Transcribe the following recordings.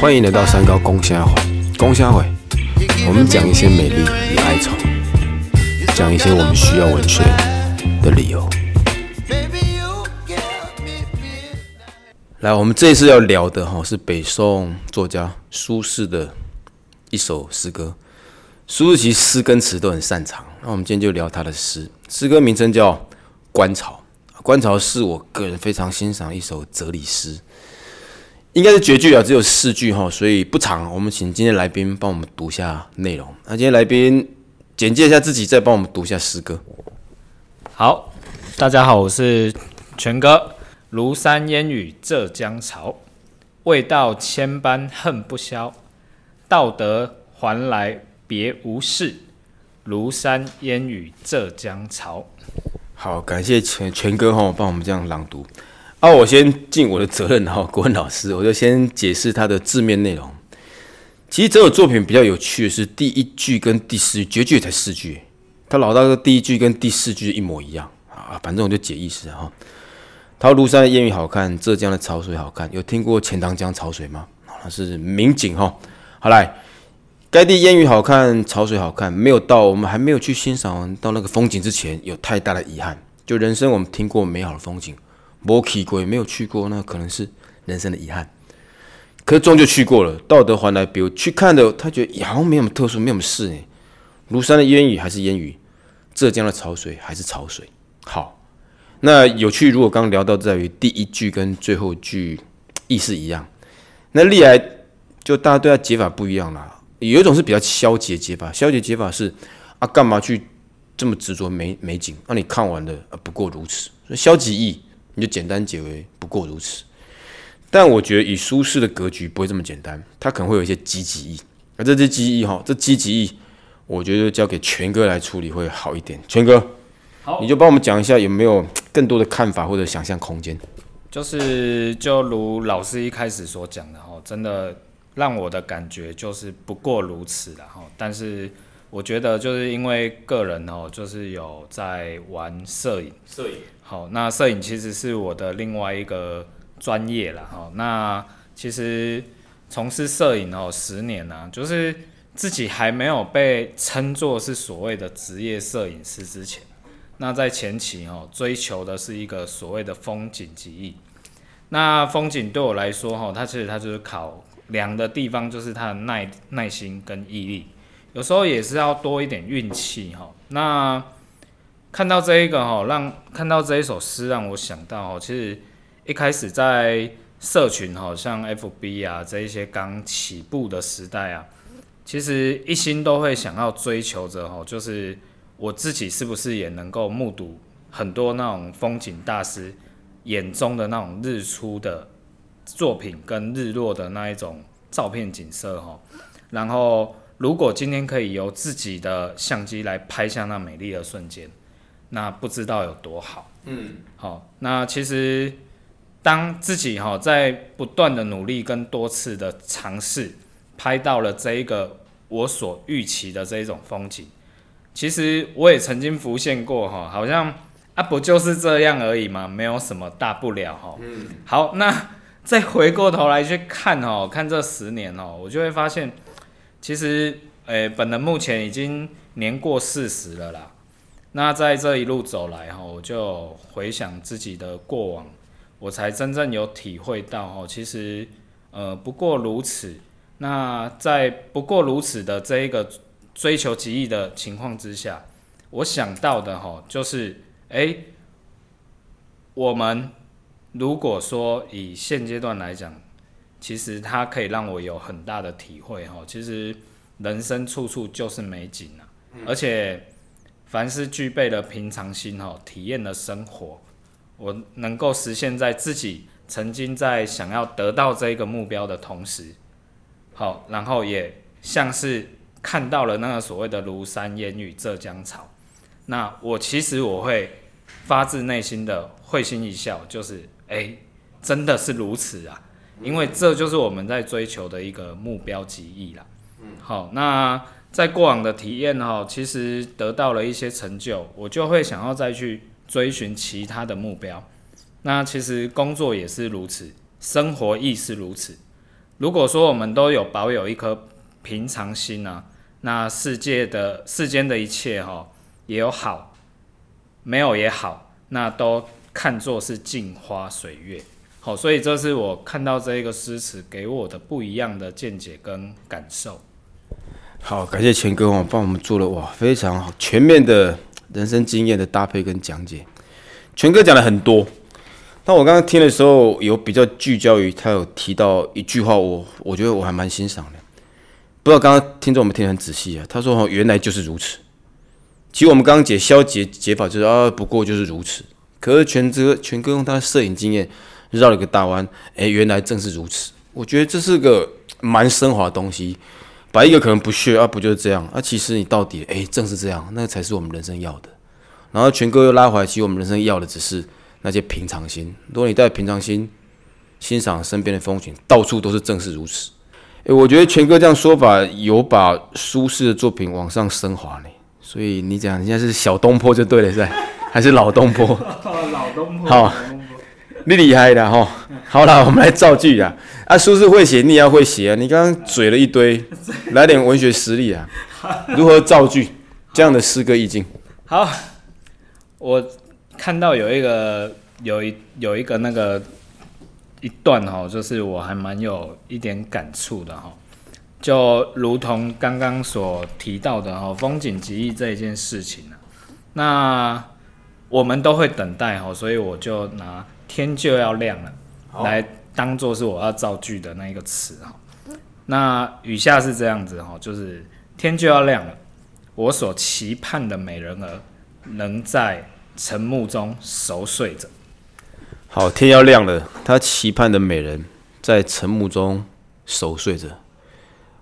欢迎来到三高公虾会，公虾会，我们讲一些美丽与哀愁，讲一些我们需要文学的理由。来，我们这次要聊的哈是北宋作家苏轼的一首诗歌。苏轼其实诗跟词都很擅长，那我们今天就聊他的诗。诗歌名称叫《观潮》，《观潮》是我个人非常欣赏一首哲理诗，应该是绝句啊，只有四句哈，所以不长。我们请今天来宾帮我们读一下内容。那今天来宾简介一下自己，再帮我们读一下诗歌。好，大家好，我是全哥。庐山烟雨浙江潮，未到千般恨不消。道德还来。别无事，庐山烟雨浙江潮。好，感谢全全哥哈，帮我们这样朗读。啊，我先尽我的责任哈，国文老师，我就先解释他的字面内容。其实这首作品比较有趣的是第一句跟第四句，绝句才四句，他老大哥第一句跟第四句一模一样啊。反正我就解意思哈。他庐山的烟雨好看，浙江的潮水好看。有听过钱塘江潮水吗？那是名景哈。好来。该地烟雨好看，潮水好看，没有到，我们还没有去欣赏到那个风景之前，有太大的遗憾。就人生，我们听过美好的风景，没去过，没有去过，那可能是人生的遗憾。可是终究去过了，道德还来，比如去看的，他觉得好像没什么特殊，没什么事。庐山的烟雨还是烟雨，浙江的潮水还是潮水。好，那有趣。如果刚聊到在于第一句跟最后句意思一样，那历来就大家对他解法不一样啦。有一种是比较消极的解法，消极解法是啊，干嘛去这么执着美美景？那你看完了啊，不过如此。所以消极意你就简单解为不过如此。但我觉得以苏轼的格局不会这么简单，他可能会有一些积极意。而这些积极意哈，这积极意，我觉得交给全哥来处理会好一点。全哥，好，你就帮我们讲一下有没有更多的看法或者想象空间？就是就如老师一开始所讲的哈，真的。让我的感觉就是不过如此了哈，但是我觉得就是因为个人哦，就是有在玩摄影，摄影好，那摄影其实是我的另外一个专业了哈。那其实从事摄影哦十年呢，就是自己还没有被称作是所谓的职业摄影师之前，那在前期哦追求的是一个所谓的风景记忆。那风景对我来说哈，它其实它就是考。量的地方就是他的耐耐心跟毅力，有时候也是要多一点运气哈。那看到这一个哈，让看到这一首诗，让我想到哦，其实一开始在社群哈，像 FB 啊这一些刚起步的时代啊，其实一心都会想要追求着哈，就是我自己是不是也能够目睹很多那种风景大师眼中的那种日出的。作品跟日落的那一种照片景色哈，然后如果今天可以由自己的相机来拍下那美丽的瞬间，那不知道有多好。嗯，好，那其实当自己哈在不断的努力跟多次的尝试，拍到了这一个我所预期的这一种风景，其实我也曾经浮现过哈，好像啊不就是这样而已嘛，没有什么大不了哈。嗯，好，那。再回过头来去看哦，看这十年哦，我就会发现，其实，诶，本人目前已经年过四十了啦。那在这一路走来哈，我就回想自己的过往，我才真正有体会到哦，其实，呃，不过如此。那在不过如此的这一个追求极意的情况之下，我想到的哈，就是，诶，我们。如果说以现阶段来讲，其实它可以让我有很大的体会哈。其实人生处处就是美景啊，而且凡是具备了平常心哈，体验了生活，我能够实现在自己曾经在想要得到这个目标的同时，好，然后也像是看到了那个所谓的庐山烟雨浙江潮，那我其实我会发自内心的会心一笑，就是。哎，真的是如此啊！因为这就是我们在追求的一个目标极意啦。嗯，好，那在过往的体验哈，其实得到了一些成就，我就会想要再去追寻其他的目标。那其实工作也是如此，生活亦是如此。如果说我们都有保有一颗平常心呢、那世界的世间的一切哈、也有好，没有也好，那都看作是镜花水月。好，所以这是我看到这一个诗词给我的不一样的见解跟感受。好，感谢钱哥哦，帮我们做了哇非常好全面的人生经验的搭配跟讲解。全哥讲了很多，但我刚刚听的时候有比较聚焦于他有提到一句话我，我觉得我还蛮欣赏的。不知道刚刚听众有没有听得很仔细啊？他说：“哦，原来就是如此。”其实我们刚刚解消解解法就是啊，不过就是如此。可是全哥全哥用他的摄影经验绕了个大弯，哎，原来正是如此。我觉得这是个蛮升华的东西。把一个可能不屑啊，不就是这样啊？其实你到底哎，正是这样，那才是我们人生要的。然后全哥又拉回来，其实我们人生要的只是那些平常心。如果你带平常心欣赏身边的风景，到处都是正是如此。诶，我觉得全哥这样说法有把苏轼的作品往上升华呢。所以你讲，人家是小东坡就对了，是吧？还是老东坡？老东坡好，你厉害的哈。好了，我们来造句啊。啊，苏轼会写，你也要会写啊。你刚刚嘴了一堆，来点文学实力啊。如何造句？这样的诗歌意境。好，我看到有一个有一有一个那个一段哈，就是我还蛮有一点感触的哈，就如同刚刚所提到的哈，风景极意这一件事情啊，那我们都会等待哈，所以我就拿天就要亮了来当做是我要造句的那一个词哈。那雨下是这样子哈，就是天就要亮了，我所期盼的美人儿能在晨暮中熟睡着。好，天要亮了，他期盼的美人在晨暮中熟睡着。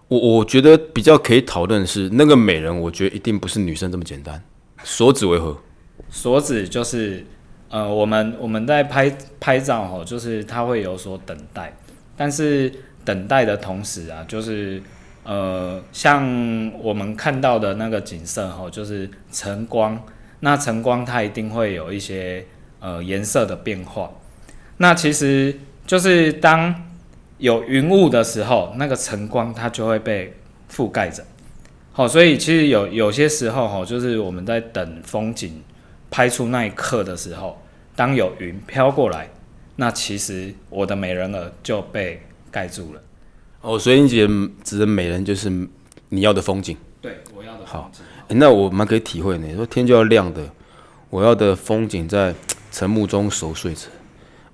我我觉得比较可以讨论的是，那个美人，我觉得一定不是女生这么简单。所指为何？所指就是，呃，我们我们在拍拍照吼，就是它会有所等待，但是等待的同时啊，就是呃，像我们看到的那个景色吼，就是晨光，那晨光它一定会有一些呃颜色的变化，那其实就是当有云雾的时候，那个晨光它就会被覆盖着。好，所以其实有有些时候哈，就是我们在等风景拍出那一刻的时候，当有云飘过来，那其实我的美人儿就被盖住了。哦，所以你指的指的美人就是你要的风景。对，我要的好诶那我蛮可以体会呢。说天就要亮的，我要的风景在晨暮中熟睡着。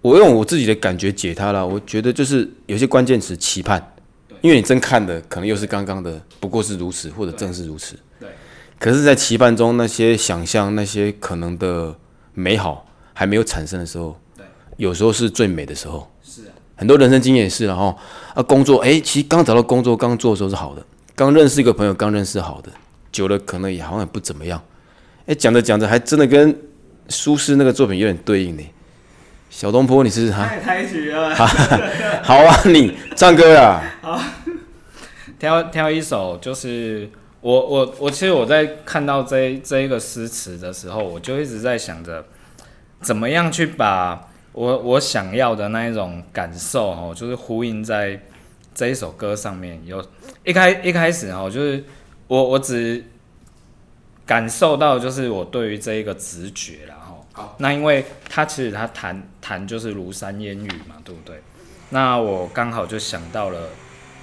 我用我自己的感觉解它了。我觉得就是有些关键词期盼，因为你真看的可能又是刚刚的，不过是如此，或者正是如此。对。可是，在期盼中，那些想象、那些可能的美好还没有产生的时候，对，有时候是最美的时候。是啊，很多人生经验也是了哈。啊，工作，诶，其实刚找到工作，刚做的时候是好的，刚认识一个朋友，刚认识好的，久了可能也好像也不怎么样。诶，讲着讲着，还真的跟苏轼那个作品有点对应呢。小东坡，你是哈？太抬举了。好啊，你唱歌啊？好 挑挑一首，就是我我我，其实我在看到这这一个诗词的时候，我就一直在想着，怎么样去把我我想要的那一种感受哦，就是呼应在这一首歌上面。有一开一开始哦，就是我我只感受到就是我对于这一个直觉啦哈。好，那因为他其实他弹弹就是庐山烟雨嘛，对不对？那我刚好就想到了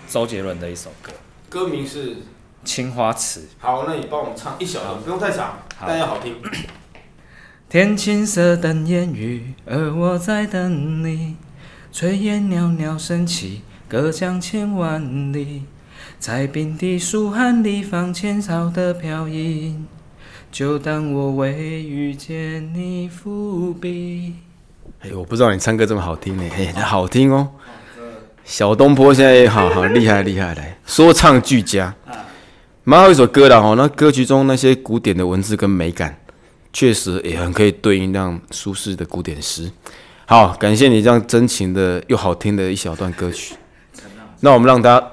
周杰伦的一首歌。歌名是《青花瓷》。好，那你帮我们唱一小段，不用太长，但要好听。天青色等烟雨，而我在等你。炊烟袅袅升起，隔江千万里。在冰的书函里放浅草的飘逸，就当我未遇见你伏笔。哎，我不知道你唱歌这么好听呢，哎，好听哦。小东坡现在也好好厉害厉害，来说唱俱佳，蛮好一首歌的哦。那歌曲中那些古典的文字跟美感，确实也很可以对应让舒适的古典诗。好，感谢你这样真情的又好听的一小段歌曲。那我们让大家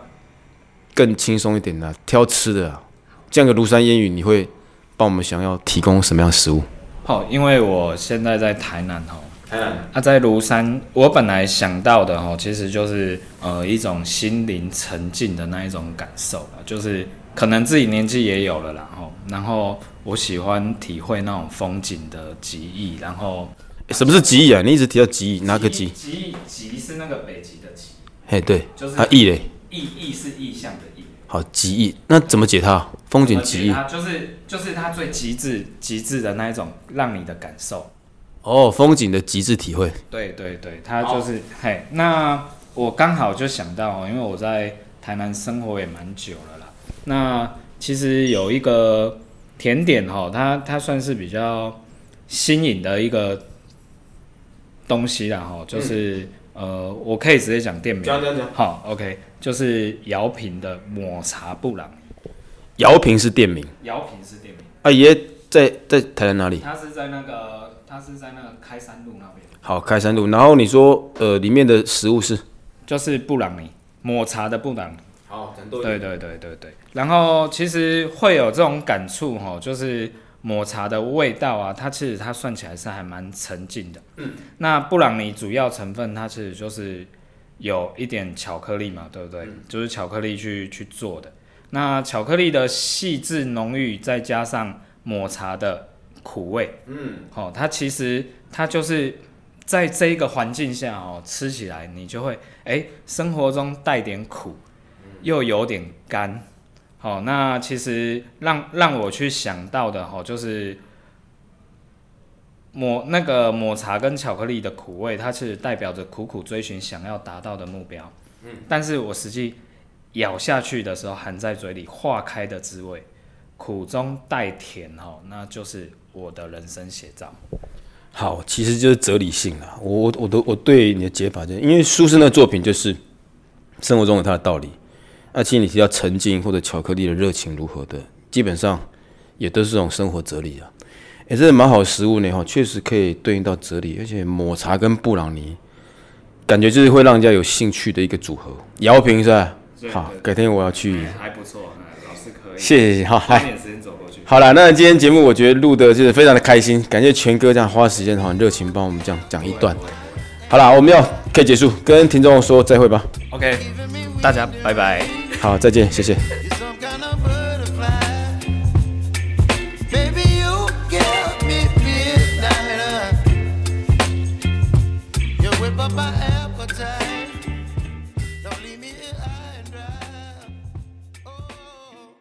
更轻松一点的挑吃的啊，这样个庐山烟雨，你会帮我们想要提供什么样的食物？好，因为我现在在台南哦，啊，在庐山，我本来想到的哈，其实就是呃一种心灵沉静的那一种感受了，就是可能自己年纪也有了啦，吼，然后我喜欢体会那种风景的极意，然后什么是极意啊？你一直提到极意，哪个极？极意极是那个北极的极，嘿，对，就是啊，意嘞，意意是意象的意，好，极意，那怎么解它？风景极意，它就是就是它最极致极致的那一种让你的感受。哦，风景的极致体会。对对对，它就是嘿。那我刚好就想到，因为我在台南生活也蛮久了啦。那其实有一个甜点哈，它它算是比较新颖的一个东西啦哈，就是、呃，我可以直接讲店名。讲讲讲。好，OK，就是姚平的抹茶布朗尼。姚平是店名，姚平是店名，啊，爷在在台南哪里？他是在那个他是在那个开山路那边，好，开山路。然后你说，呃，里面的食物是？就是布朗尼抹茶的布朗尼。好，讲多对对对对对，然后其实会有这种感触哈，就是抹茶的味道啊，它其实它算起来是还蛮沉静的。嗯，那布朗尼主要成分它其实就是有一点巧克力嘛，对不对？就是巧克力去去做的。那巧克力的细致浓郁，再加上抹茶的苦味，嗯，哦，它其实它就是在这一个环境下哦，吃起来你就会哎，生活中带点苦。又有点干，好、那其实让让我去想到的哈、就是抹那个抹茶跟巧克力的苦味，它其实代表着苦苦追寻想要达到的目标。嗯，但是我实际咬下去的时候，含在嘴里化开的滋味，苦中带甜哈、那就是我的人生写照。好，其实就是哲理性了。我我我都我对你的解法就是，因为苏轼那作品就是生活中有它的道理。那其实你提到沉浸或者巧克力的热情如何的，基本上也都是这种生活哲理啊。哎、这是蛮好的食物呢哈，确实可以对应到哲理，而且抹茶跟布朗尼，感觉就是会让人家有兴趣的一个组合。姚平是吧？好，改天我要去。还不错，老师可以谢谢好，嗨。点时间走过去。好了，那今天节目我觉得录的就是非常的开心，感谢全哥这样花时间很热情帮我们这样讲一段。好了，我们要可以结束，跟听众说再会吧。OK，大家拜拜。好，再见，谢谢。